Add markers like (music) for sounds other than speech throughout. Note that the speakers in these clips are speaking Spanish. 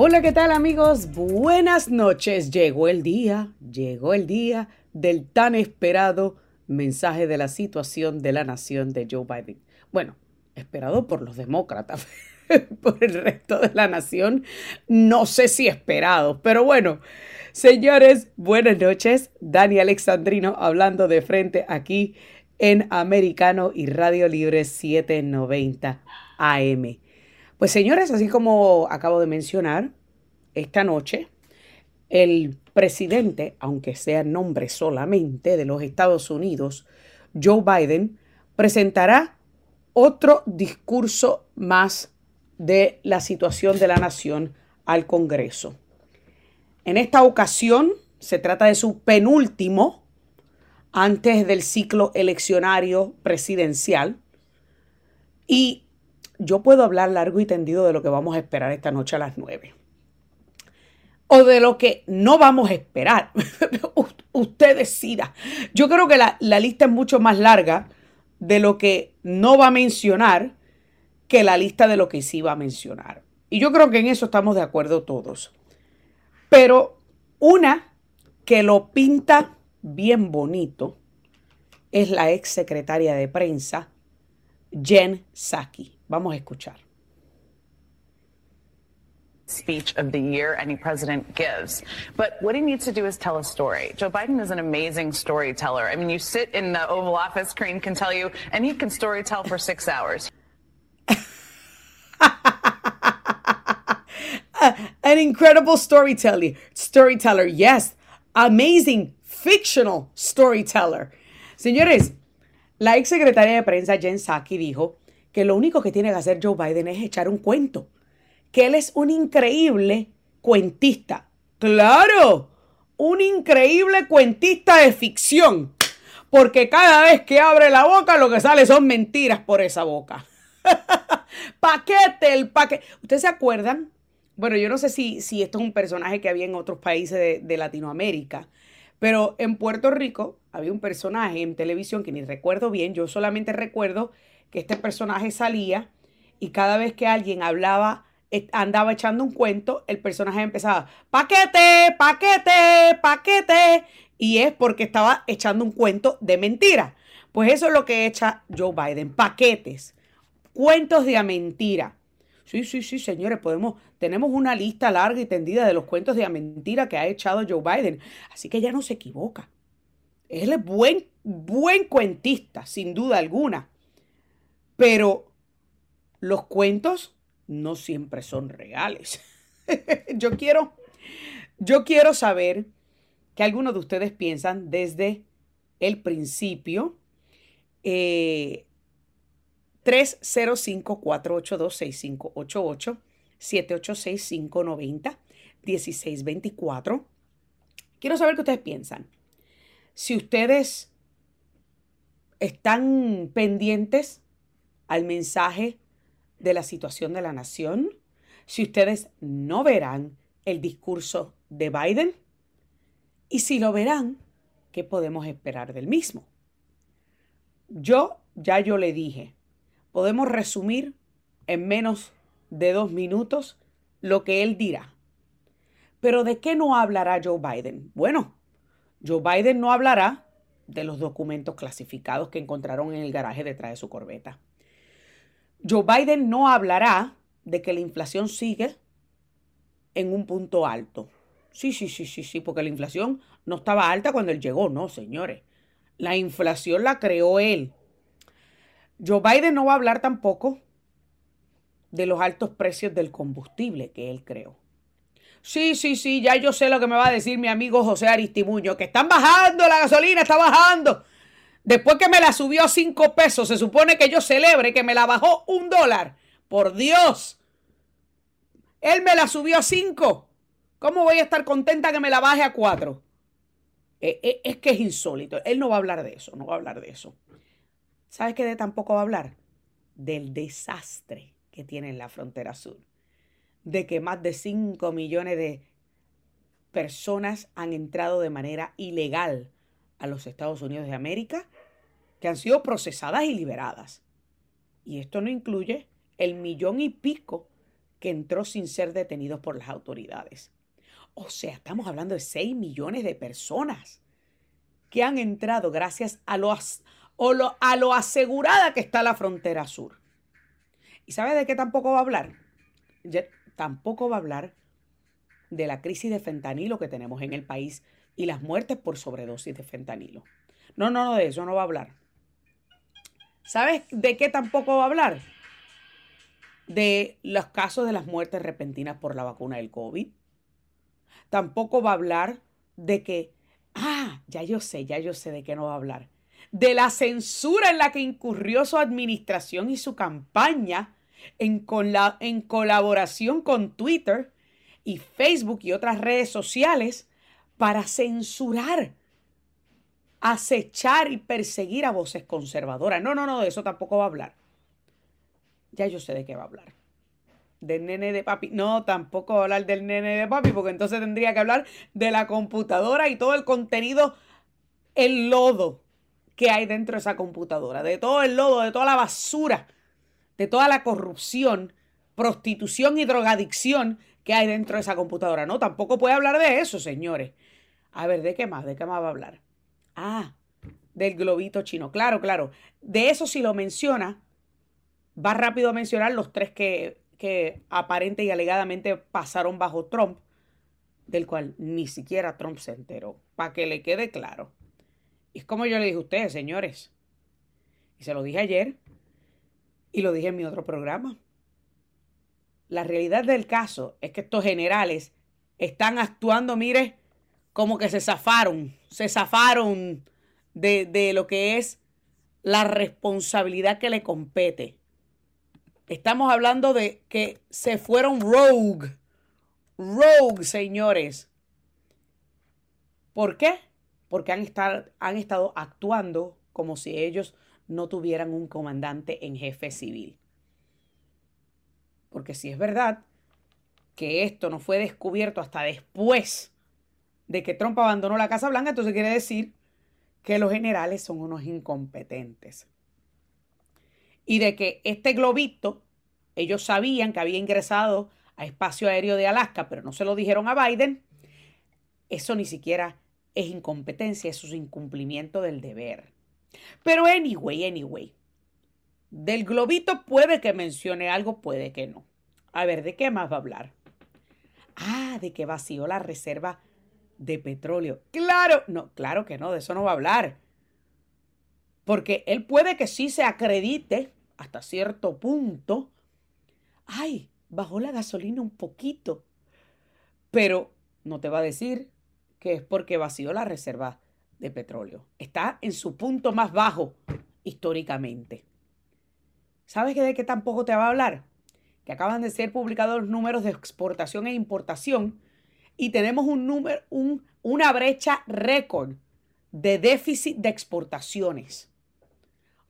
Hola, ¿qué tal amigos? Buenas noches. Llegó el día, llegó el día del tan esperado mensaje de la situación de la nación de Joe Biden. Bueno, esperado por los demócratas, (laughs) por el resto de la nación, no sé si esperado, pero bueno. Señores, buenas noches. Dani Alexandrino hablando de frente aquí en Americano y Radio Libre 790 AM. Pues señores, así como acabo de mencionar, esta noche el presidente, aunque sea nombre solamente de los Estados Unidos, Joe Biden, presentará otro discurso más de la situación de la nación al Congreso. En esta ocasión se trata de su penúltimo antes del ciclo eleccionario presidencial y yo puedo hablar largo y tendido de lo que vamos a esperar esta noche a las 9. O de lo que no vamos a esperar. (laughs) Usted decida. Yo creo que la, la, lista es mucho más larga de lo que no va a mencionar que la lista de lo que sí va a mencionar. Y yo creo que en eso estamos de acuerdo todos. Pero una que lo pinta bien bonito es la ex secretaria de prensa, Jen Psaki. Vamos a escuchar. speech of the year any president gives. But what he needs to do is tell a story. Joe Biden is an amazing storyteller. I mean, you sit in the Oval Office, Crane can tell you, and he can storytell for six hours. (laughs) An incredible storyteller. Storyteller, yes. Amazing fictional storyteller. Señores, la ex secretaria de prensa Jen Psaki dijo que lo único que tiene que hacer Joe Biden es echar un cuento, que él es un increíble cuentista. Claro, un increíble cuentista de ficción, porque cada vez que abre la boca lo que sale son mentiras por esa boca. (laughs) paquete, el paquete. ¿Ustedes se acuerdan? Bueno, yo no sé si, si esto es un personaje que había en otros países de, de Latinoamérica, pero en Puerto Rico había un personaje en televisión que ni recuerdo bien, yo solamente recuerdo que este personaje salía y cada vez que alguien hablaba, eh, andaba echando un cuento, el personaje empezaba, paquete, paquete, paquete, y es porque estaba echando un cuento de mentira. Pues eso es lo que echa Joe Biden, paquetes, cuentos de mentira. Sí, sí, sí, señores, podemos, tenemos una lista larga y tendida de los cuentos de mentira que ha echado Joe Biden. Así que ya no se equivoca. Él es buen, buen cuentista, sin duda alguna. Pero los cuentos no siempre son reales. (laughs) yo quiero, yo quiero saber qué algunos de ustedes piensan desde el principio. Eh, 305-482-6588, 786-590-1624. Quiero saber qué ustedes piensan. Si ustedes están pendientes al mensaje de la situación de la nación, si ustedes no verán el discurso de Biden y si lo verán, ¿qué podemos esperar del mismo? Yo ya yo le dije, podemos resumir en menos de dos minutos lo que él dirá. Pero ¿de qué no hablará Joe Biden? Bueno, Joe Biden no hablará de los documentos clasificados que encontraron en el garaje detrás de su corbeta. Joe Biden no hablará de que la inflación sigue en un punto alto. Sí, sí, sí, sí, sí, porque la inflación no estaba alta cuando él llegó, no, señores. La inflación la creó él. Joe Biden no va a hablar tampoco de los altos precios del combustible que él creó. Sí, sí, sí, ya yo sé lo que me va a decir mi amigo José Aristimuño, que están bajando, la gasolina está bajando. Después que me la subió a cinco pesos, se supone que yo celebre que me la bajó un dólar. Por Dios. Él me la subió a cinco. ¿Cómo voy a estar contenta que me la baje a cuatro? Eh, eh, es que es insólito. Él no va a hablar de eso, no va a hablar de eso. ¿Sabes qué de tampoco va a hablar? Del desastre que tiene en la frontera sur. De que más de 5 millones de personas han entrado de manera ilegal a los Estados Unidos de América, que han sido procesadas y liberadas. Y esto no incluye el millón y pico que entró sin ser detenidos por las autoridades. O sea, estamos hablando de 6 millones de personas que han entrado gracias a lo, a lo asegurada que está la frontera sur. ¿Y sabe de qué tampoco va a hablar? tampoco va a hablar de la crisis de fentanilo que tenemos en el país y las muertes por sobredosis de fentanilo. No, no, no, de eso no va a hablar. ¿Sabes de qué tampoco va a hablar? De los casos de las muertes repentinas por la vacuna del COVID. Tampoco va a hablar de que, ah, ya yo sé, ya yo sé de qué no va a hablar. De la censura en la que incurrió su administración y su campaña en, en colaboración con Twitter y Facebook y otras redes sociales para censurar, acechar y perseguir a voces conservadoras. No, no, no, de eso tampoco va a hablar. Ya yo sé de qué va a hablar. Del nene de papi. No, tampoco va a hablar del nene de papi, porque entonces tendría que hablar de la computadora y todo el contenido, el lodo que hay dentro de esa computadora, de todo el lodo, de toda la basura de toda la corrupción, prostitución y drogadicción que hay dentro de esa computadora. No, tampoco puede hablar de eso, señores. A ver, ¿de qué más? ¿De qué más va a hablar? Ah, del globito chino. Claro, claro. De eso si lo menciona, va rápido a mencionar los tres que, que aparente y alegadamente pasaron bajo Trump, del cual ni siquiera Trump se enteró, para que le quede claro. Es como yo le dije a ustedes, señores, y se lo dije ayer, y lo dije en mi otro programa. La realidad del caso es que estos generales están actuando, mire, como que se zafaron, se zafaron de, de lo que es la responsabilidad que le compete. Estamos hablando de que se fueron rogue. Rogue, señores. ¿Por qué? Porque han, estar, han estado actuando como si ellos no tuvieran un comandante en jefe civil. Porque si es verdad que esto no fue descubierto hasta después de que Trump abandonó la Casa Blanca, entonces quiere decir que los generales son unos incompetentes. Y de que este globito, ellos sabían que había ingresado a espacio aéreo de Alaska, pero no se lo dijeron a Biden, eso ni siquiera es incompetencia, eso es incumplimiento del deber. Pero anyway, anyway. Del globito puede que mencione algo, puede que no. A ver, ¿de qué más va a hablar? Ah, de que vació la reserva de petróleo. Claro, no, claro que no, de eso no va a hablar. Porque él puede que sí se acredite hasta cierto punto. Ay, bajó la gasolina un poquito. Pero no te va a decir que es porque vació la reserva de petróleo. Está en su punto más bajo históricamente. ¿Sabes de qué tampoco te va a hablar? Que acaban de ser publicados los números de exportación e importación y tenemos un número, un, una brecha récord de déficit de exportaciones.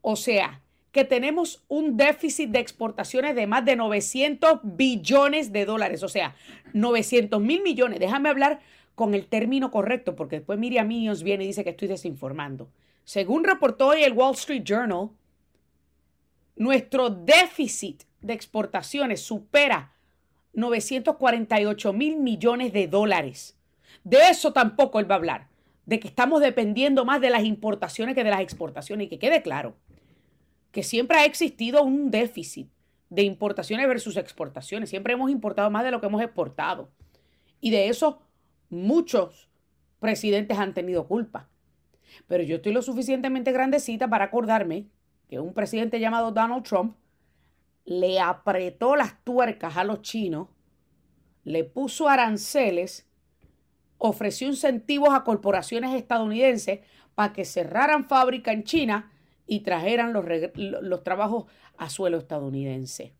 O sea, que tenemos un déficit de exportaciones de más de 900 billones de dólares, o sea, 900 mil millones. Déjame hablar con el término correcto, porque después Miriam Mills viene y dice que estoy desinformando. Según reportó hoy el Wall Street Journal, nuestro déficit de exportaciones supera 948 mil millones de dólares. De eso tampoco él va a hablar, de que estamos dependiendo más de las importaciones que de las exportaciones. Y que quede claro que siempre ha existido un déficit de importaciones versus exportaciones. Siempre hemos importado más de lo que hemos exportado. Y de eso Muchos presidentes han tenido culpa. Pero yo estoy lo suficientemente grandecita para acordarme que un presidente llamado Donald Trump le apretó las tuercas a los chinos, le puso aranceles, ofreció incentivos a corporaciones estadounidenses para que cerraran fábrica en China y trajeran los, los trabajos a suelo estadounidense.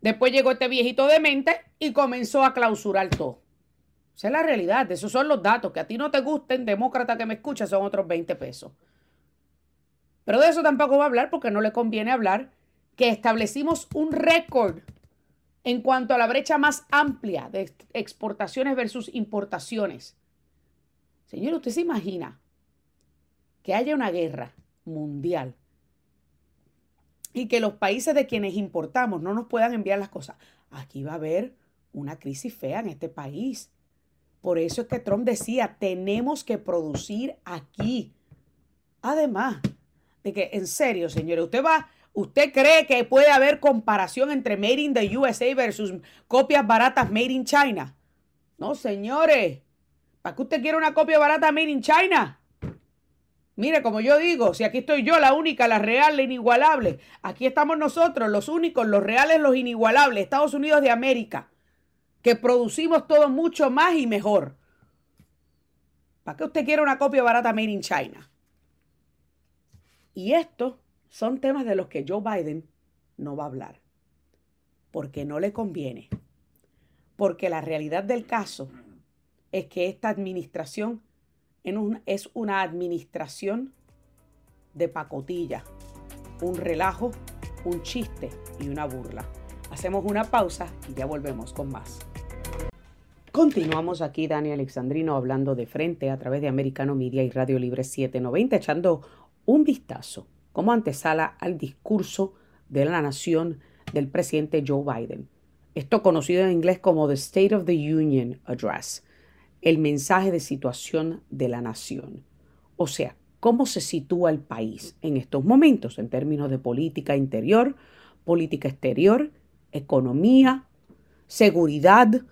Después llegó este viejito de mente y comenzó a clausurar todo. Esa es la realidad, esos son los datos. Que a ti no te gusten, demócrata que me escucha, son otros 20 pesos. Pero de eso tampoco va a hablar porque no le conviene hablar que establecimos un récord en cuanto a la brecha más amplia de exportaciones versus importaciones. Señor, ¿usted se imagina que haya una guerra mundial y que los países de quienes importamos no nos puedan enviar las cosas? aquí va a haber una crisis fea en este país. Por eso es que Trump decía, tenemos que producir aquí. Además de que, en serio, señores, usted va, usted cree que puede haber comparación entre Made in the USA versus copias baratas Made in China. No, señores. ¿Para qué usted quiere una copia barata Made in China? Mire, como yo digo, si aquí estoy yo, la única, la real, la inigualable. Aquí estamos nosotros, los únicos, los reales, los inigualables, Estados Unidos de América, que producimos todo mucho más y mejor. ¿Para qué usted quiere una copia barata made in China? Y estos son temas de los que Joe Biden no va a hablar, porque no le conviene. Porque la realidad del caso es que esta administración es una administración de pacotilla, un relajo, un chiste y una burla. Hacemos una pausa y ya volvemos con más. Continuamos aquí, Dani Alexandrino, hablando de frente a través de Americano Media y Radio Libre 790, echando un vistazo como antesala al discurso de la nación del presidente Joe Biden. Esto conocido en inglés como The State of the Union Address el mensaje de situación de la nación. O sea, cómo se sitúa el país en estos momentos en términos de política interior, política exterior, economía, seguridad.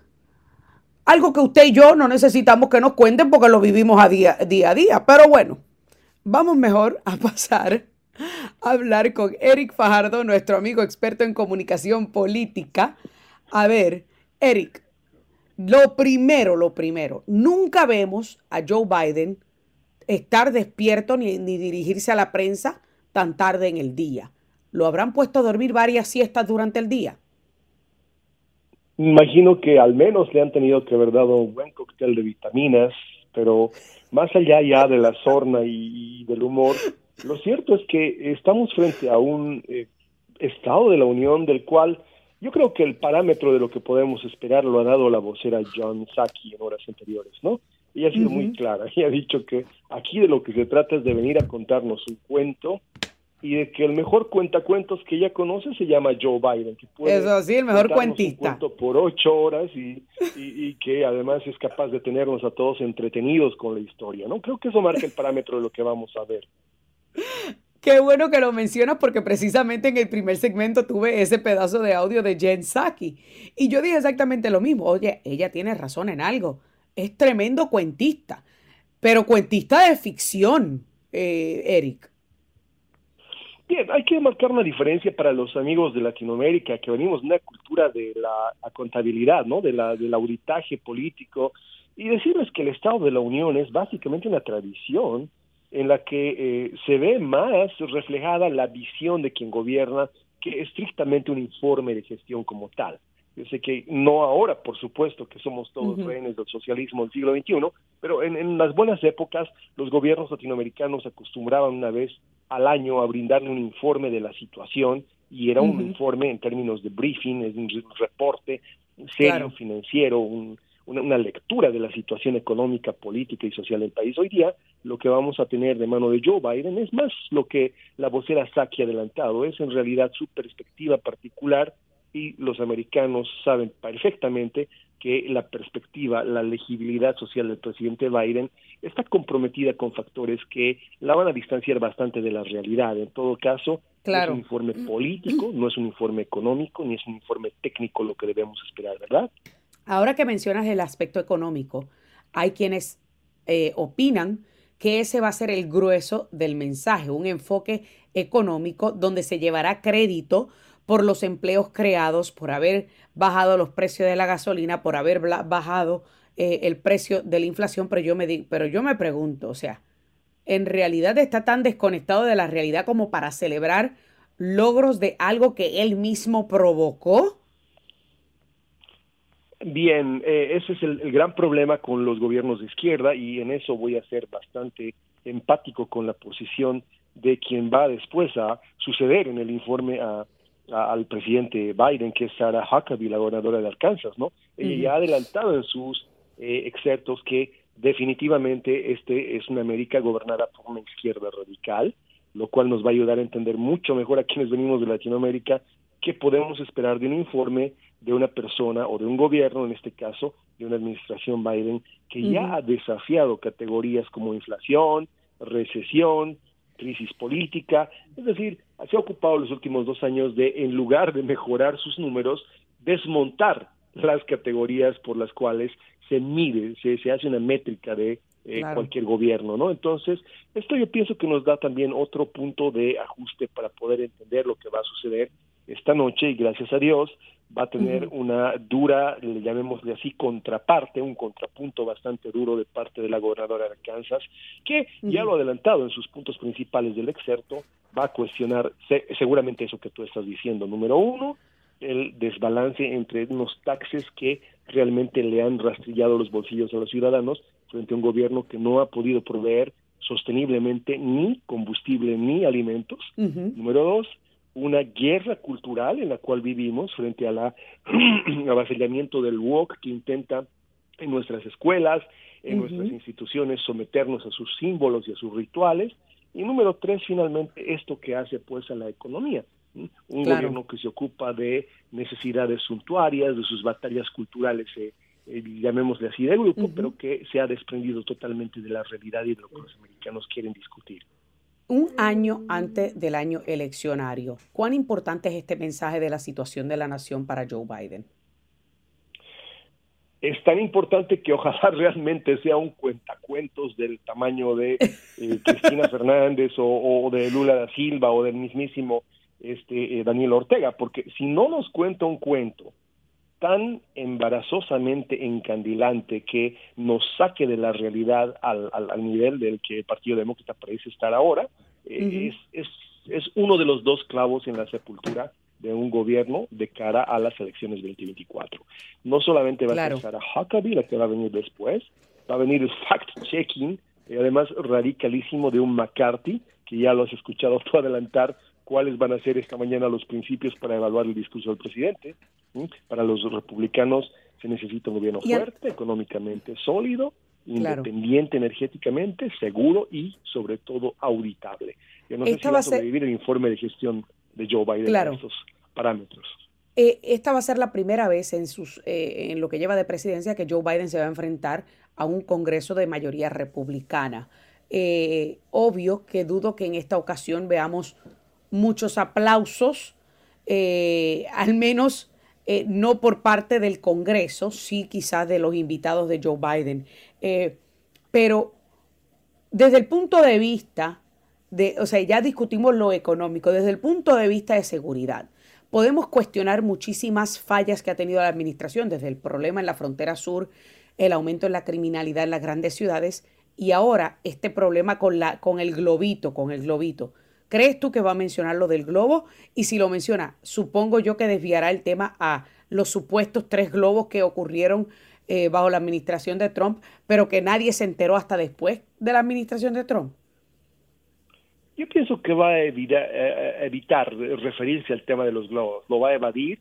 Algo que usted y yo no necesitamos que nos cuenten porque lo vivimos a día, día a día. Pero bueno, vamos mejor a pasar hablar con Eric Fajardo, nuestro amigo experto en comunicación política. A ver, Eric, lo primero, lo primero, nunca vemos a Joe Biden estar despierto ni, dirigirse a la prensa tan tarde en el día. ¿Lo habrán puesto a dormir varias siestas durante el día? Imagino que al menos le han tenido que haber dado un buen cóctel de vitaminas, pero más allá ya de la sorna y, del humor, lo cierto es que estamos frente a un eh, Estado de la Unión del cual yo creo que el parámetro de lo que podemos esperar lo ha dado la vocera John Saki en horas anteriores, ¿no? Ella ha sido muy clara y ha dicho que aquí de lo que se trata es de venir a contarnos un cuento y de que el mejor cuentacuentos que ella conoce se llama Joe Biden. Que puede Eso sí, el mejor cuentista. Un cuento por ocho horas y, y, que además es capaz de tenernos a todos entretenidos con la historia, ¿no? Creo que eso marca el parámetro de lo que vamos a ver. Qué bueno que lo mencionas porque precisamente en el primer segmento tuve ese pedazo de audio de Jen Psaki y yo dije exactamente lo mismo. Oye, ella tiene razón en algo. Es tremendo cuentista, pero cuentista de ficción, eh, Eric. Bien, hay que marcar una diferencia para los amigos de Latinoamérica que venimos de una cultura de la, contabilidad, ¿no? De la, del auditaje político y decirles que el Estado de la Unión es básicamente una tradición en la que eh, se ve más reflejada la visión de quien gobierna que estrictamente un informe de gestión como tal. Yo sé que no ahora, por supuesto, que somos todos rehenes del socialismo del siglo XXI, pero en, las buenas épocas los gobiernos latinoamericanos acostumbraban una vez al año a brindarle un informe de la situación y era un informe en términos de briefing, es un reporte serio, financiero, un, una, lectura de la situación económica, política y social del país. Hoy día lo que vamos a tener de mano de Joe Biden es más lo que la vocera Saki ha adelantado, es en realidad su perspectiva particular y los americanos saben perfectamente que la perspectiva, la legibilidad social del presidente Biden está comprometida con factores que la van a distanciar bastante de la realidad. En todo caso, no es un informe político, no es un informe económico, ni es un informe técnico lo que debemos esperar, ¿verdad? Ahora que mencionas el aspecto económico, hay quienes eh, opinan que ese va a ser el grueso del mensaje, un enfoque económico donde se llevará crédito por los empleos creados, por haber bajado los precios de la gasolina, por haber bajado eh, el precio de la inflación, pero yo, me pero yo me pregunto, o sea, ¿en realidad está tan desconectado de la realidad como para celebrar logros de algo que él mismo provocó? Bien, eh, ese es el, gran problema con los gobiernos de izquierda y en eso voy a ser bastante empático con la posición de quien va después a suceder en el informe a, al presidente Biden, que es Sarah Huckabee, la gobernadora de Arkansas, ¿no? Ella ya ha adelantado en sus eh, excertos que definitivamente este es una América gobernada por una izquierda radical, lo cual nos va a ayudar a entender mucho mejor a quienes venimos de Latinoamérica qué podemos esperar de un informe de una persona o de un gobierno, en este caso, de una administración Biden, que ya ha desafiado categorías como inflación, recesión, crisis política, es decir, se ha ocupado los últimos dos años de, en lugar de mejorar sus números, desmontar las categorías por las cuales se mide, se, se hace una métrica de eh, cualquier gobierno, ¿no? Entonces, esto yo pienso que nos da también otro punto de ajuste para poder entender lo que va a suceder esta noche y gracias a Dios va a tener una dura, le llamémosle así, contraparte, un contrapunto bastante duro de parte de la gobernadora de Kansas, que ya lo ha adelantado en sus puntos principales del excerto, va a cuestionar seguramente eso que tú estás diciendo. Número uno, el desbalance entre unos taxes que realmente le han rastrillado los bolsillos a los ciudadanos frente a un gobierno que no ha podido proveer sosteniblemente ni combustible ni alimentos. Número dos, una guerra cultural en la cual vivimos frente a la (clears throat) avasallamiento del WOC que intenta en nuestras escuelas, en nuestras instituciones someternos a sus símbolos y a sus rituales. Y número tres, finalmente, esto que hace pues a la economía. Un gobierno que se ocupa de necesidades suntuarias, de sus batallas culturales, eh, eh, llamémosle así, de grupo, pero que se ha desprendido totalmente de la realidad y de lo que los americanos quieren discutir. Un año antes del año eleccionario, ¿cuán importante es este mensaje de la situación de la nación para Joe Biden? es tan importante que ojalá (laughs) realmente sea un cuentacuentos del tamaño de eh, Cristina (laughs) Fernández o, de Lula da Silva o del mismísimo este, eh, Daniel Ortega, porque si no nos cuenta un cuento tan embarazosamente encandilante que nos saque de la realidad al, al, nivel del que el Partido Demócrata parece estar ahora, eh, es, es, es uno de los dos clavos en la sepultura de un gobierno de cara a las elecciones 2024. No solamente va a ser a Huckabee, la que va a venir después, va a venir el fact-checking, y además radicalísimo de un McCarthy, que ya lo has escuchado tú adelantar, cuáles van a ser esta mañana los principios para evaluar el discurso del presidente. Para los republicanos se necesita un gobierno fuerte, económicamente sólido, independiente energéticamente, seguro y sobre todo auditable. Yo no sé si va a sobrevivir el informe de gestión de Joe Biden en estos parámetros. Eh, esta va a ser la primera vez en, sus, eh, en lo que lleva de presidencia que Joe Biden se va a enfrentar a un Congreso de mayoría republicana. Eh, obvio que dudo que en esta ocasión veamos muchos aplausos, al menos no por parte del Congreso, sí quizás de los invitados de Joe Biden. pero desde el punto de vista o sea, ya discutimos lo económico, desde el punto de vista de seguridad. Podemos cuestionar muchísimas fallas que ha tenido la administración, desde el problema en la frontera sur, el aumento en la criminalidad en las grandes ciudades y ahora este problema con, la, con el globito, con el globito. ¿Crees tú que va a mencionar lo del globo? Y si lo menciona, supongo yo que desviará el tema a los supuestos tres globos que ocurrieron eh, bajo la administración de Trump, pero que nadie se enteró hasta después de la administración de Trump. Yo pienso que va a evitar, eh, evitar referirse al tema de los globos, lo va a evadir,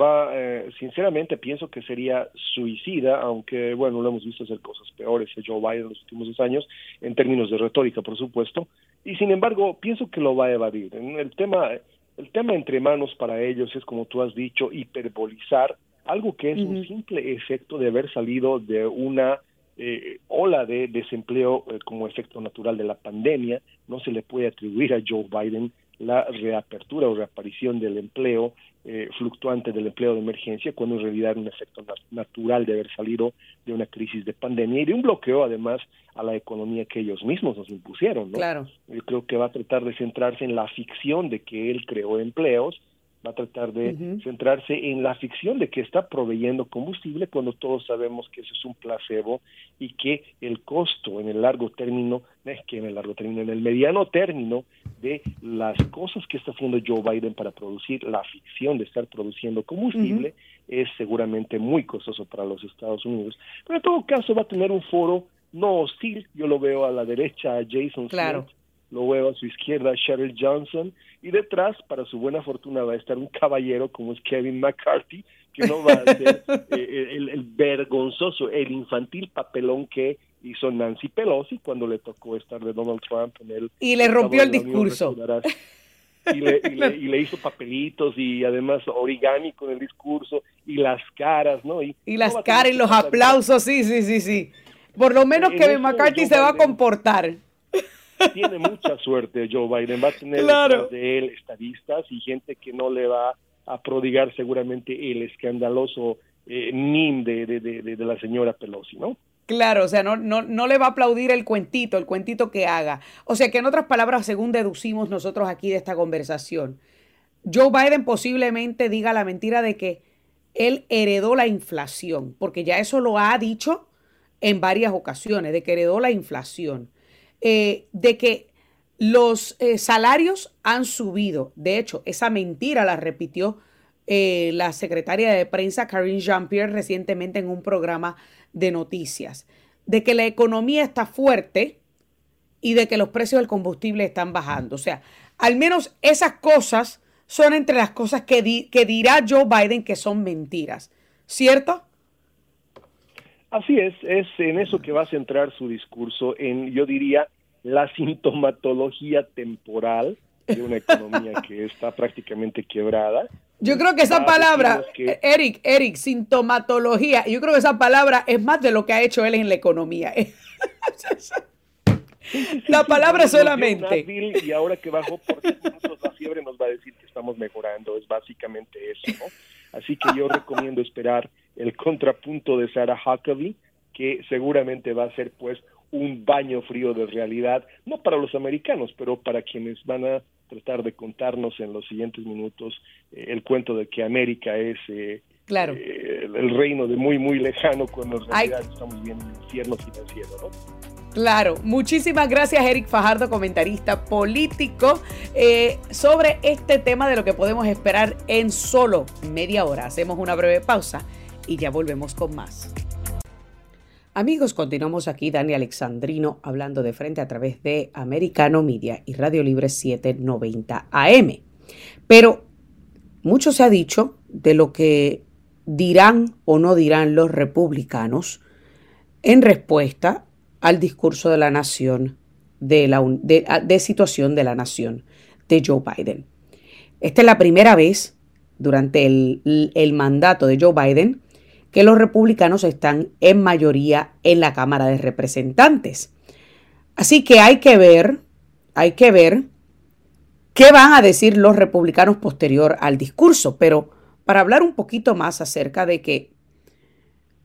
va, eh, sinceramente pienso que sería suicida, aunque bueno, lo hemos visto hacer cosas peores a Joe Biden en los últimos dos años, en términos de retórica, por supuesto, y sin embargo pienso que lo va a evadir. El tema, el tema entre manos para ellos es, como tú has dicho, hiperbolizar algo que es un simple efecto de haber salido de una eh, ola de desempleo eh, como efecto natural de la pandemia, no se le puede atribuir a Joe Biden la reapertura o reaparición del empleo eh, fluctuante del empleo de emergencia, cuando en realidad era un efecto natural de haber salido de una crisis de pandemia y de un bloqueo además a la economía que ellos mismos nos impusieron. ¿no? Claro. Yo creo que va a tratar de centrarse en la ficción de que él creó empleos va a tratar de centrarse en la ficción de que está proveyendo combustible cuando todos sabemos que eso es un placebo y que el costo en el largo término, es que en el largo término, en el mediano término de las cosas que está haciendo Joe Biden para producir la ficción de estar produciendo combustible es seguramente muy costoso para los Estados Unidos. Pero en todo caso va a tener un foro no hostil, yo lo veo a la derecha a Jason claro lo veo a su izquierda Cheryl Johnson y detrás, para su buena fortuna, va a estar un caballero como es Kevin McCarthy, que no va a ser (laughs) eh, el, vergonzoso, el infantil papelón que hizo Nancy Pelosi cuando le tocó estar de Donald Trump en el... Y le rompió el discurso. y le, hizo (laughs) papelitos y además origami con el discurso y las caras, ¿no? Y, las caras y los aplausos, sí, sí, sí, sí. Por lo menos que McCarthy se va a comportar. Tiene mucha suerte Joe Biden, va a tener (laughs) de él estadistas y gente que no le va a prodigar seguramente el escandaloso eh, NIM de, de, de, de la señora Pelosi, ¿no? Claro, o sea, no, no, no, le va a aplaudir el cuentito, el cuentito que haga. O sea, que en otras palabras, según deducimos nosotros aquí de esta conversación, Joe Biden posiblemente diga la mentira de que él heredó la inflación, porque ya eso lo ha dicho en varias ocasiones, de que heredó la inflación, eh, de que los eh, salarios han subido. De hecho, esa mentira la repitió eh, la secretaria de prensa Karine Jean-Pierre recientemente en un programa de noticias, de que la economía está fuerte y de que los precios del combustible están bajando. O sea, al menos esas cosas son entre las cosas que, que dirá Joe Biden que son mentiras, ¿cierto? Así es, es en eso que va a centrar su discurso, en, yo diría, la sintomatología temporal de una economía que (laughs) está prácticamente quebrada. Yo creo que esa palabra, Eric, Eric, sintomatología, yo creo que esa palabra es más de lo que ha hecho él en la economía. la palabra solamente. Y ahora que bajó por minutos la fiebre nos va a decir que estamos mejorando, es básicamente eso, ¿no? Así que yo recomiendo esperar el contrapunto de Sarah Huckabee, que seguramente va a ser pues un baño frío de realidad, no para los americanos, pero para quienes van a tratar de contarnos en los siguientes minutos eh, el cuento de que América es eh, claro. Eh, el reino de muy, muy lejano, cuando en realidad estamos viendo el infierno financiero, ¿no? Claro, muchísimas gracias Eric Fajardo, comentarista político, sobre este tema de lo que podemos esperar en solo media hora. Hacemos una breve pausa y ya volvemos con más. Amigos, continuamos aquí, Dani Alexandrino, hablando de frente a través de Americano Media y Radio Libre 790 AM. Pero mucho se ha dicho de lo que dirán o no dirán los republicanos en respuesta al discurso de la nación, de, la, de, situación de la nación de Joe Biden. Esta es la primera vez durante el, el mandato de Joe Biden que los republicanos están en mayoría en la Cámara de Representantes. Así que hay que ver, hay que ver qué van a decir los republicanos posterior al discurso, pero para hablar un poquito más acerca de que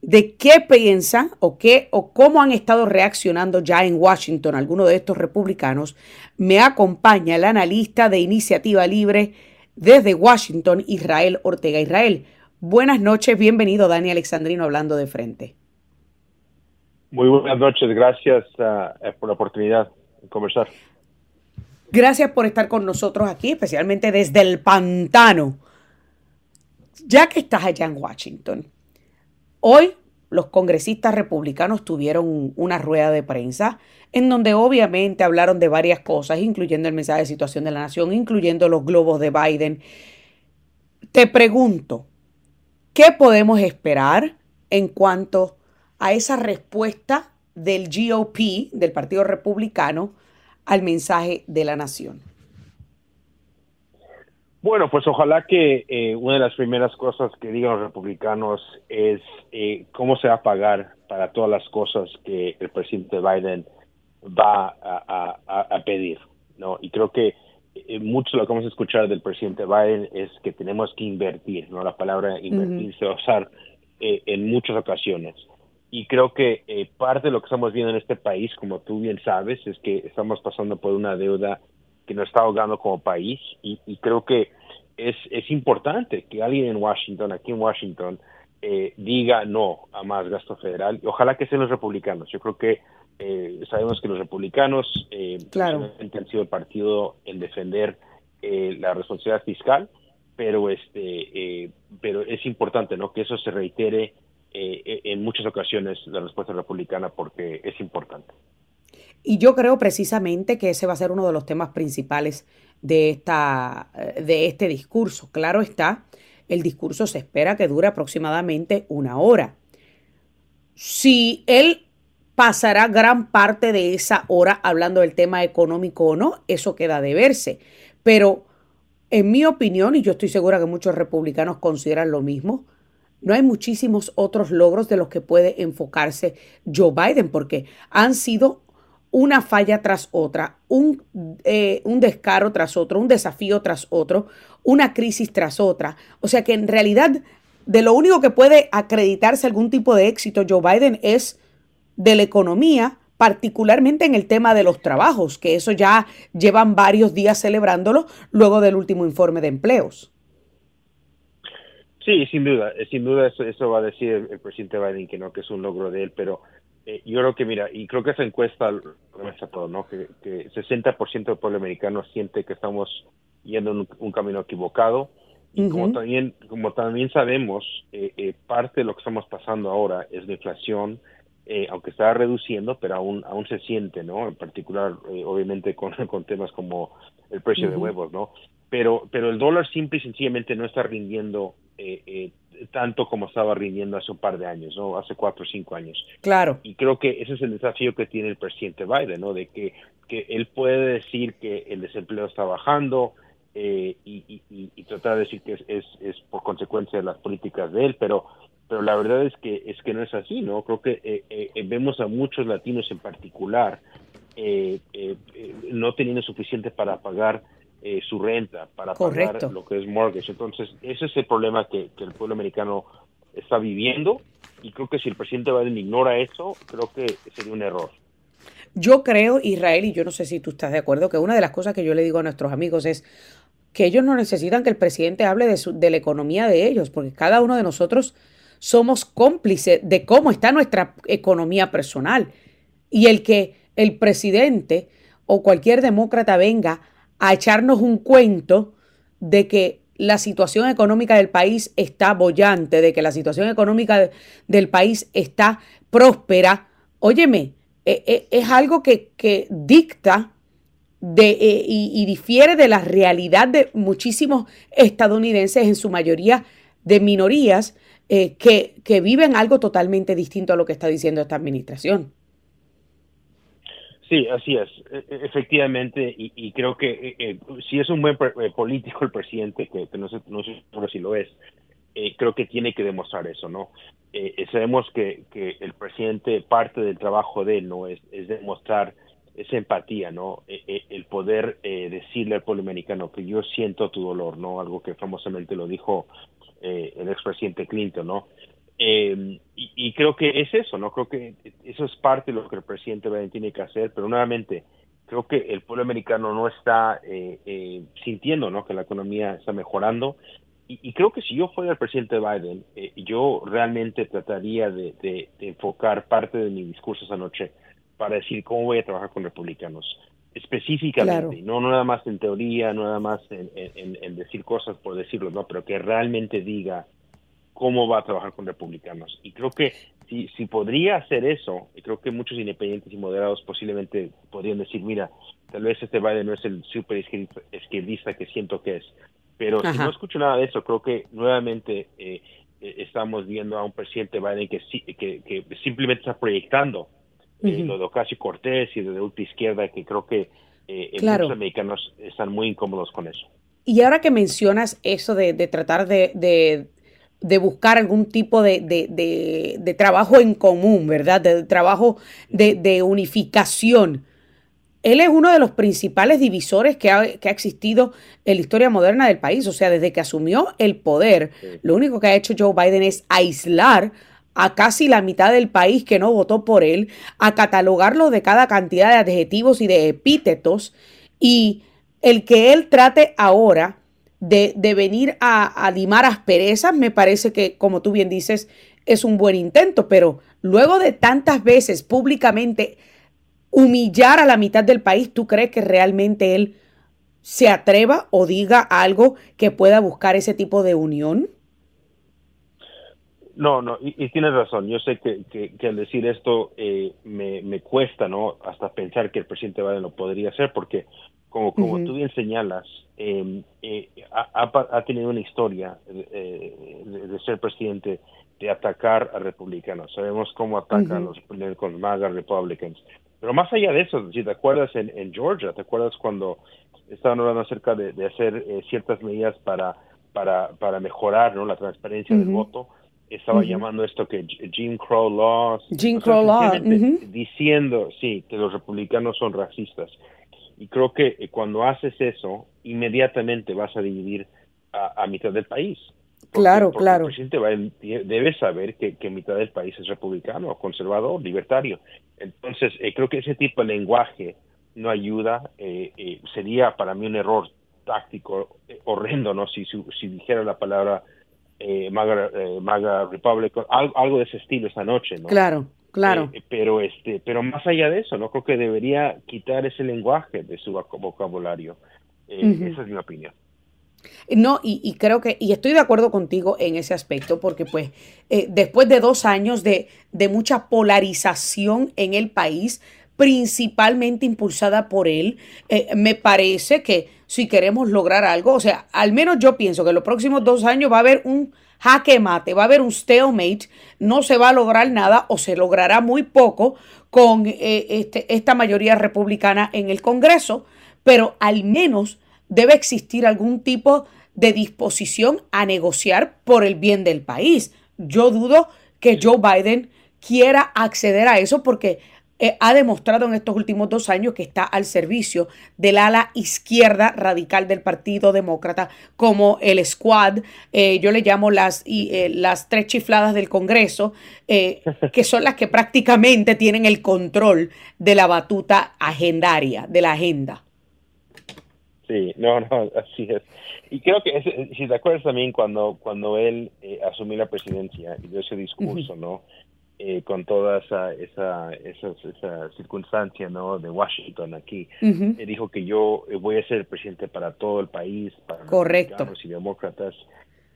de qué piensan o qué o cómo han estado reaccionando ya en Washington algunos de estos republicanos, me acompaña el analista de Iniciativa Libre desde Washington, Israel Ortega. Israel, Buenas noches, bienvenido Dani Alexandrino hablando de frente. Muy buenas noches, gracias ah, eh, por la oportunidad de conversar. Gracias por estar con nosotros aquí, especialmente desde el pantano. Ya que estás allá en Washington, hoy los congresistas republicanos tuvieron una rueda de prensa en donde obviamente hablaron de varias cosas, incluyendo el mensaje de situación de la nación, incluyendo los globos de Biden. Te pregunto, ¿Qué podemos esperar en cuanto a esa respuesta del GOP, del Partido Republicano, al mensaje de la nación? Bueno, pues ojalá que eh, una de las primeras cosas que digan los republicanos es eh, cómo se va a pagar para todas las cosas que el presidente Biden va a, pedir, ¿no? Y creo que mucho lo que vamos a escuchar del presidente Biden es que tenemos que invertir, ¿no? La palabra invertir se va a usar eh, en muchas ocasiones. Y creo que eh, parte de lo que estamos viendo en este país, como tú bien sabes, es que estamos pasando por una deuda que nos está ahogando como país y, creo que es, es importante que alguien en Washington, aquí en Washington, diga no a más gasto federal. Y ojalá que sean los republicanos. Yo creo que eh, sabemos que los republicanos eh, han sido el partido en defender eh, la responsabilidad fiscal, pero este, eh, pero es importante, ¿no? Que eso se reitere en muchas ocasiones la respuesta republicana porque es importante. Y yo creo precisamente que ese va a ser uno de los temas principales de esta de este discurso. Claro está, el discurso se espera que dure aproximadamente una hora. Si él pasará gran parte de esa hora hablando del tema económico o no, eso queda de verse. Pero En mi opinión, y yo estoy segura que muchos republicanos consideran lo mismo, no hay muchísimos otros logros de los que puede enfocarse Joe Biden, porque han sido una falla tras otra, un, eh, un, descaro tras otro, un desafío tras otro, una crisis tras otra. O sea que en realidad de lo único que puede acreditarse algún tipo de éxito Joe Biden es de la economía, particularmente en el tema de los trabajos, que eso ya llevan varios días celebrándolo luego del último informe de empleos. Sí, sin duda, eh, sin duda eso, va a decir el, presidente Biden que no, que es un logro de él, pero eh, yo creo que mira, y creo que esa encuesta lo muestra todo, ¿no? Que, que 60% del pueblo americano siente que estamos yendo en un, camino equivocado. Y como también como también sabemos, eh, parte de lo que estamos pasando ahora es la inflación, aunque está reduciendo, pero aún aún se siente, ¿no? En particular, obviamente, con, (laughs) con temas como el precio de huevos, ¿no? Pero, pero el dólar simple y sencillamente no está rindiendo eh, eh, tanto como estaba rindiendo hace un par de años, ¿no? Hace cuatro o cinco años. Claro. Y creo que ese es el desafío que tiene el presidente Biden, ¿no? De que, que él puede decir que el desempleo está bajando eh, y, y, tratar de decir que es, es, es, por consecuencia de las políticas de él, pero pero la verdad es que es que no es así, ¿no? Creo que eh, vemos a muchos latinos en particular no teniendo suficiente para pagar eh, su renta, para pagar lo que es mortgage. Entonces, ese es el problema que, el pueblo americano está viviendo y creo que si el presidente Biden ignora eso, creo que sería un error. Yo creo, Israel, y yo no sé si tú estás de acuerdo, que una de las cosas que yo le digo a nuestros amigos es que ellos no necesitan que el presidente hable de, su, de la economía de ellos, porque cada uno de nosotros somos cómplices de cómo está nuestra economía personal. Y el que el presidente o cualquier demócrata venga a echarnos un cuento de que la situación económica del país está bollante, de que la situación económica del país está próspera, óyeme, e, e, es algo que, dicta de, e, y, difiere de la realidad de muchísimos estadounidenses, en su mayoría de minorías, eh, que, que viven algo totalmente distinto a lo que está diciendo esta administración. Sí, así es, e, e, efectivamente, y, creo que eh, eh, si es un buen eh, político el presidente, que, no, sé, no sé si lo es, creo que tiene que demostrar eso, ¿no? sabemos que, que el presidente, parte del trabajo de él, ¿no? Es, es demostrar esa empatía, ¿no? el poder decirle al pueblo americano que yo siento tu dolor, ¿no? Algo que famosamente lo dijo el expresidente Clinton, ¿no? Eh, y, creo que es eso, ¿no? Creo que eso es parte de lo que el presidente Biden tiene que hacer, pero nuevamente, creo que el pueblo americano no está eh, eh, sintiendo, ¿no? Que la economía está mejorando. Y, creo que si yo fuera el presidente Biden, eh, yo realmente trataría de, enfocar parte de mi discurso esa noche para decir cómo voy a trabajar con republicanos específicamente, no, no nada más en teoría, no nada más en, en, decir cosas por decirlo, no, pero que realmente diga cómo va a trabajar con republicanos. Y creo que si, si podría hacer eso, y creo que muchos independientes y moderados posiblemente podrían decir, mira, tal vez este Biden no es el super izquierdista que siento que es. Pero si no escucho nada de eso, creo que nuevamente eh, eh, estamos viendo a un presidente Biden que, que, que simplemente está proyectando eh, lo de Ocasio Cortés y de ultra izquierda, que creo que muchos americanos están muy incómodos con eso. Y ahora que mencionas eso de, tratar de, de buscar algún tipo de, trabajo en común, ¿verdad? De trabajo de, unificación. Él es uno de los principales divisores que ha, que ha, existido en la historia moderna del país. O sea, desde que asumió el poder, lo único que ha hecho Joe Biden es aislar a casi la mitad del país que no votó por él, a catalogarlo de cada cantidad de adjetivos y de epítetos. Y el que él trate ahora de, venir a, a limar asperezas, me parece que, como tú bien dices, es un buen intento, pero luego de tantas veces públicamente humillar a la mitad del país, ¿tú crees que realmente él se atreva o diga algo que pueda buscar ese tipo de unión? No, no, y, tienes razón. Yo sé que, que, al decir esto eh, me, me, cuesta, ¿no? Hasta pensar que el presidente Biden lo podría hacer, porque como, como tú bien señalas, em, eh, ha, ha, tenido una historia eh, de, ser presidente de atacar a republicanos. Sabemos cómo atacan los, con MAGA Republicans. Pero más allá de eso, si te acuerdas en, en Georgia, ¿te acuerdas cuando estaban hablando acerca de, hacer eh, ciertas medidas para, para, para mejorar ¿no? la transparencia del voto. Estaba llamando esto que Jim Crow Laws. Jim Crow Law. Diciendo, sí, que los republicanos son racistas. Y creo que eh, cuando haces eso, inmediatamente vas a dividir a, mitad del país. claro, claro. El presidente va, debe saber que, que, mitad del país es republicano, conservador, libertario. Entonces, eh, creo que ese tipo de lenguaje no ayuda. Eh, eh, sería para mí un error táctico horrendo, ¿no? Si, si, dijera la palabra Maga, Maga Republic, algo, de ese estilo esta noche, ¿no? Claro, claro. pero, este, pero más allá de eso, ¿no? Creo que debería quitar ese lenguaje de su vocabulario. Esa es mi opinión. No, y, creo que, y estoy de acuerdo contigo en ese aspecto, porque pues eh, después de dos años de, de, mucha polarización en el país, principalmente impulsada por él, eh, me parece que si queremos lograr algo, o sea, al menos yo pienso que en los próximos dos años va a haber un jaque mate, va a haber un stalemate, no se va a lograr nada o se logrará muy poco con eh, este, esta mayoría republicana en el Congreso, pero al menos debe existir algún tipo de disposición a negociar por el bien del país. Yo dudo que Joe Biden quiera acceder a eso porque eh, ha demostrado en estos últimos dos años que está al servicio del ala izquierda radical del Partido Demócrata, como el Squad, eh, yo le llamo las, eh, las tres chifladas del Congreso, que son las que prácticamente tienen el control de la batuta agendaria, de la agenda. Sí, no, no, así es. Y creo que, si te acuerdas también cuando, cuando él asumió la presidencia y dio ese discurso, ¿no? Eh, con toda esa, esa, esa, circunstancia, ¿no? De Washington aquí, él dijo que yo eh, voy a ser presidente para todo el país, para Correcto. los y demócratas.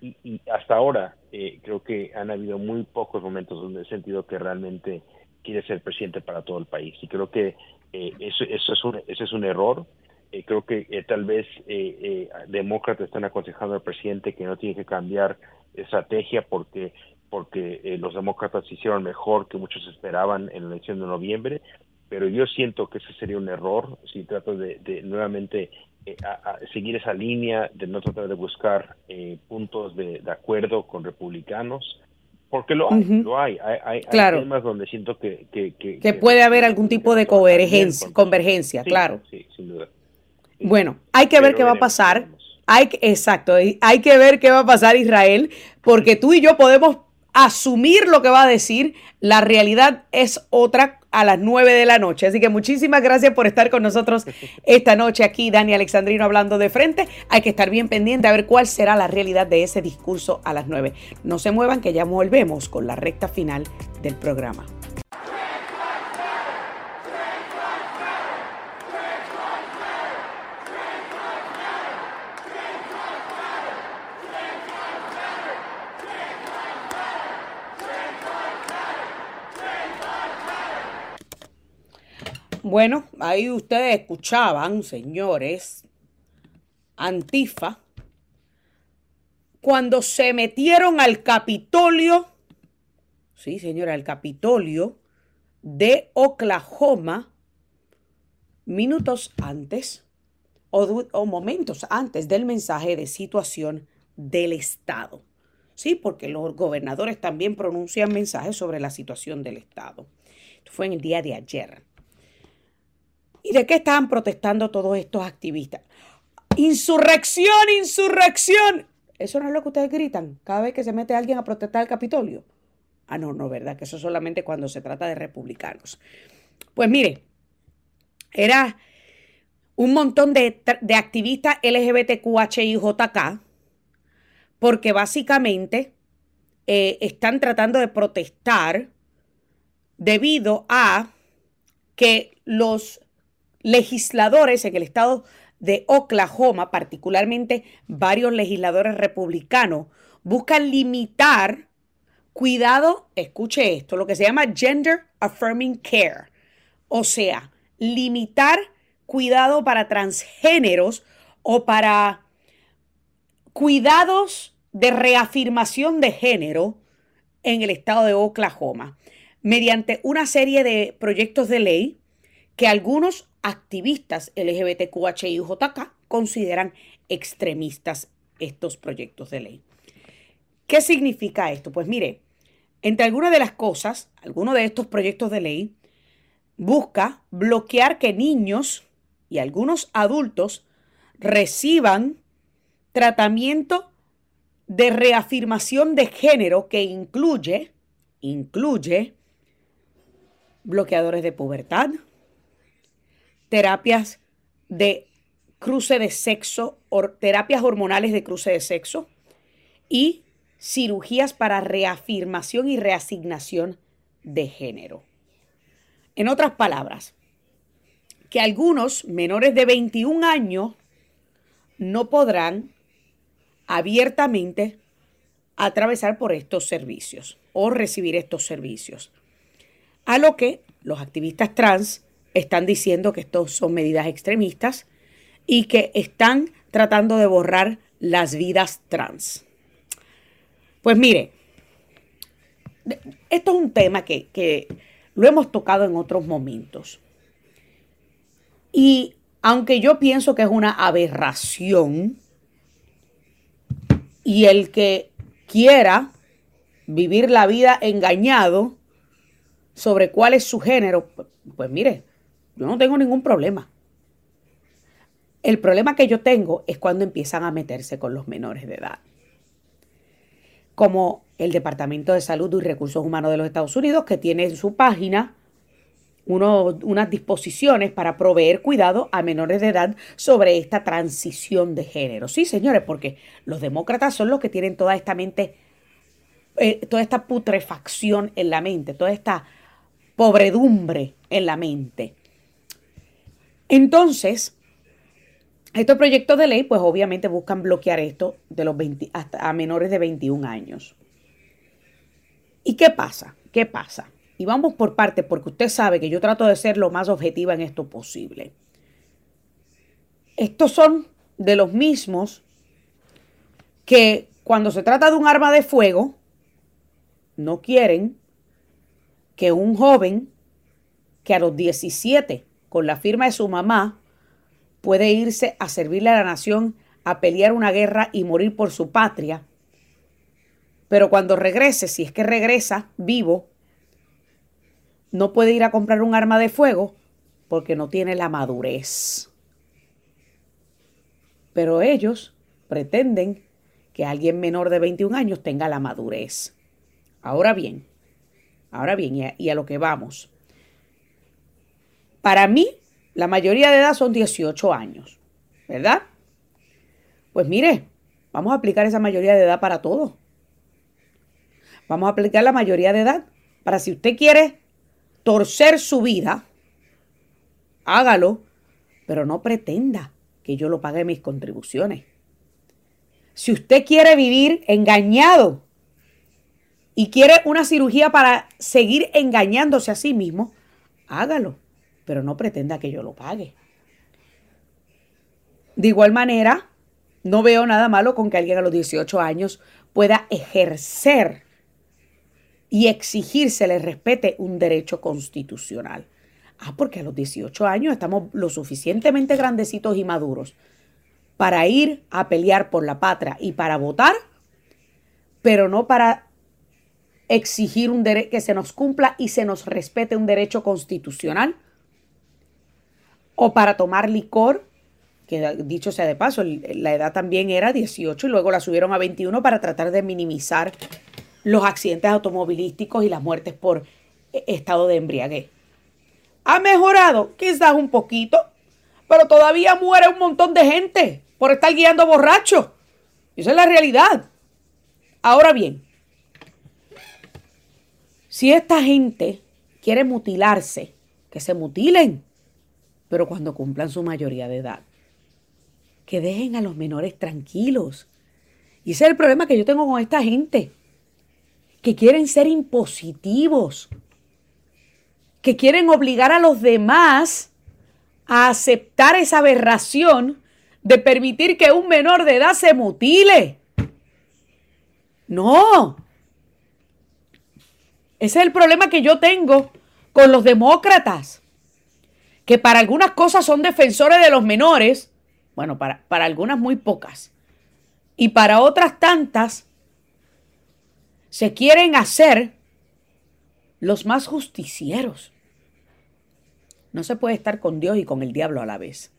Y, y hasta ahora creo que han habido muy pocos momentos donde he sentido que realmente quiere ser presidente para todo el país. Y creo que eso, eso, es un, eso es un error eh, creo que eh, tal vez eh, demócratas están aconsejando al presidente que no tiene que cambiar estrategia porque porque los demócratas hicieron mejor que muchos esperaban en la elección de noviembre, pero yo siento que ese sería un error si trato de, nuevamente seguir esa línea de no tratar de buscar puntos de, acuerdo con republicanos, porque lo hay, lo hay. Hay, temas donde siento que... Que, puede haber algún tipo de convergencia, convergencia claro. Sí, sin duda. Bueno, hay que ver qué va a pasar. Hay, exacto, hay que ver qué va a pasar Israel, porque tú y yo podemos asumir lo que va a decir. La realidad es otra a las 9 de la noche. Así que muchísimas gracias por estar con nosotros esta noche aquí, Dani Alexandrino hablando de frente. Hay que estar bien pendiente a ver cuál será la realidad de ese discurso a las 9. No se muevan que ya volvemos con la recta final del programa. Bueno, ahí ustedes escuchaban, señores, Antifa, cuando se metieron al Capitolio, sí, señora, al Capitolio de Oklahoma, minutos antes o, momentos antes del mensaje de situación del Estado. Sí, porque los gobernadores también pronuncian mensajes sobre la situación del Estado. Esto fue en el día de ayer. ¿Y de qué estaban protestando todos estos activistas? Insurrección, insurrección. Eso no es lo que ustedes gritan cada vez que se mete alguien a protestar al Capitolio. Ah, no, no, ¿verdad? Que eso solamente cuando se trata de republicanos. Pues mire, era un montón de, de activistas LGBTQHIJK, porque básicamente eh, están tratando de protestar debido a que los legisladores en el estado de Oklahoma, particularmente varios legisladores republicanos, buscan limitar cuidado, escuche esto, lo que se llama gender affirming care, o sea, limitar cuidado para transgéneros o para cuidados de reafirmación de género en el estado de Oklahoma mediante una serie de proyectos de ley que algunos activistas LGBTQHIJK, consideran extremistas estos proyectos de ley. ¿Qué significa esto? Pues mire, entre algunas de las cosas, algunos de estos proyectos de ley busca bloquear que niños y algunos adultos reciban tratamiento de reafirmación de género que incluye, incluye bloqueadores de pubertad, terapias de cruce de sexo, terapias hormonales de cruce de sexo y cirugías para reafirmación y reasignación de género. En otras palabras, que algunos menores de 21 años no podrán abiertamente atravesar por estos servicios o recibir estos servicios. A lo que los activistas trans están diciendo que estos son medidas extremistas y que están tratando de borrar las vidas trans. Pues mire, esto es un tema que, que lo hemos tocado en otros momentos. Y aunque yo pienso que es una aberración, y el que quiera vivir la vida engañado sobre cuál es su género, pues, mire, yo no tengo ningún problema. El problema que yo tengo es cuando empiezan a meterse con los menores de edad. Como el Departamento de Salud y Recursos Humanos de los Estados Unidos, que tiene en su página unas disposiciones para proveer cuidado a menores de edad sobre esta transición de género. Sí, señores, porque los demócratas son los que tienen toda esta mente, eh, toda esta putrefacción en la mente, toda esta pobredumbre en la mente. Entonces, estos proyectos de ley, pues obviamente buscan bloquear esto de los 20, hasta a menores de 21 años. ¿Y qué pasa? ¿Qué pasa? Y vamos por partes, porque usted sabe que yo trato de ser lo más objetiva en esto posible. Estos son de los mismos que cuando se trata de un arma de fuego, no quieren que un joven que a los 17, con la firma de su mamá, puede irse a servirle a la nación, a pelear una guerra y morir por su patria, pero cuando regrese, si es que regresa vivo, no puede ir a comprar un arma de fuego porque no tiene la madurez. Pero ellos pretenden que alguien menor de 21 años tenga la madurez. Ahora bien, ahora bien, y a, y a lo que vamos. Para mí, la mayoría de edad son 18 años, ¿verdad? Pues mire, vamos a aplicar esa mayoría de edad para todo. Vamos a aplicar la mayoría de edad para si usted quiere torcer su vida, hágalo, pero no pretenda que yo lo pague mis contribuciones. Si usted quiere vivir engañado y quiere una cirugía para seguir engañándose a sí mismo, hágalo, pero no pretenda que yo lo pague. De igual manera, no veo nada malo con que alguien a los 18 años pueda ejercer y exigirse le respete un derecho constitucional. Ah, porque a los 18 años estamos lo suficientemente grandecitos y maduros para ir a pelear por la patria y para votar, pero no para exigir un que se nos cumpla y se nos respete un derecho constitucional, o para tomar licor, que dicho sea de paso, la edad también era 18 y luego la subieron a 21 para tratar de minimizar los accidentes automovilísticos y las muertes por e, estado de embriaguez. Ha mejorado, quizás un poquito, pero todavía muere un montón de gente por estar guiando borrachos. Esa es la realidad. Ahora bien, si esta gente quiere mutilarse, que se mutilen, pero cuando cumplan su mayoría de edad, que dejen a los menores tranquilos. Y ese es el problema que yo tengo con esta gente que quieren ser impositivos, que quieren obligar a los demás a aceptar esa aberración de permitir que un menor de edad se mutile. No. Ese es el problema que yo tengo con los demócratas, que para algunas cosas son defensores de los menores, Bueno, para, para algunas muy pocas. Y para otras tantas, se quieren hacer los más justicieros. No se puede estar con Dios y con el diablo a la vez.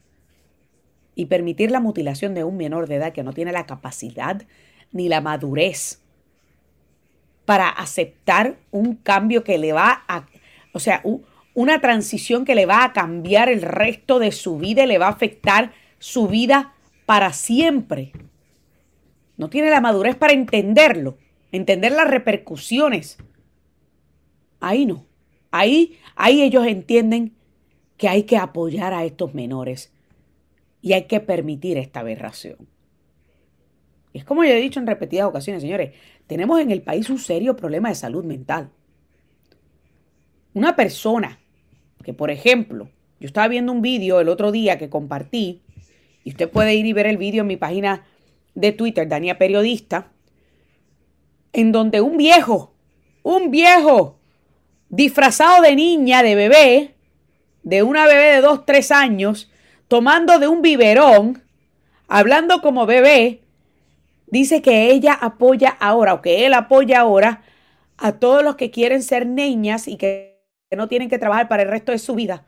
Y permitir la mutilación de un menor de edad que no tiene la capacidad ni la madurez para aceptar un cambio que le va a, o sea, una transición que le va a cambiar el resto de su vida y le va a afectar su vida para siempre. No tiene la madurez para entenderlo, entender las repercusiones. Ahí no. Ahí, ahí ellos entienden que hay que apoyar a estos menores y hay que permitir esta aberración. Y es como yo he dicho en repetidas ocasiones, señores, tenemos en el país un serio problema de salud mental. Una persona que, por ejemplo, yo estaba viendo un vídeo el otro día que compartí, y usted puede ir y ver el vídeo en mi página de Twitter, Dania Periodista, en donde un viejo, un viejo disfrazado de niña, de bebé, de una bebé de dos, tres años, tomando de un biberón, hablando como bebé, dice que ella apoya ahora, o que él apoya ahora, a todos los que quieren ser niñas y que no tienen que trabajar para el resto de su vida.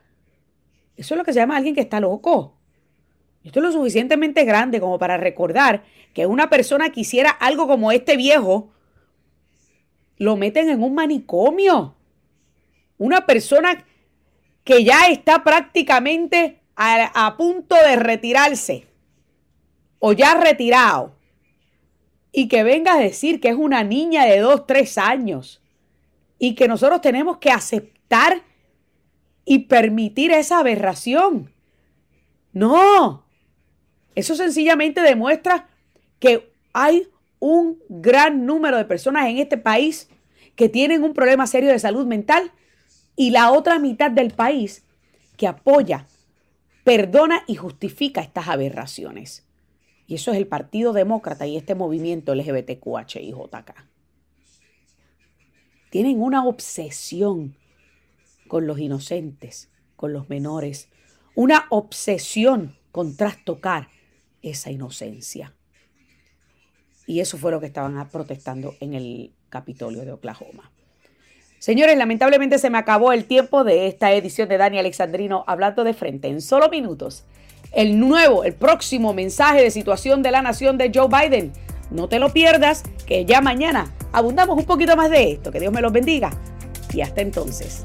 Eso es lo que se llama alguien que está loco. Esto es lo suficientemente grande como para recordar que una persona que hiciera algo como este viejo, lo meten en un manicomio. Una persona que ya está prácticamente a, a punto de retirarse o ya retirado y que venga a decir que es una niña de dos, tres años y que nosotros tenemos que y permitir esa aberración. No, eso sencillamente demuestra que hay un gran número de personas en este país que tienen un problema serio de salud mental y la otra mitad del país que apoya, perdona y justifica estas aberraciones. Y eso es el Partido Demócrata y este movimiento LGBTQHIJK. Tienen una obsesión con los inocentes, con los menores, una obsesión con trastocar esa inocencia. Y eso fue lo que estaban protestando en el Capitolio de Oklahoma. Señores, lamentablemente se me acabó el tiempo de esta edición de Dani Alexandrino hablando de frente en solo minutos. El nuevo, el próximo mensaje de situación de la nación de Joe Biden. No te lo pierdas, que ya mañana abundamos un poquito más de esto. Que Dios me los bendiga. Y hasta entonces.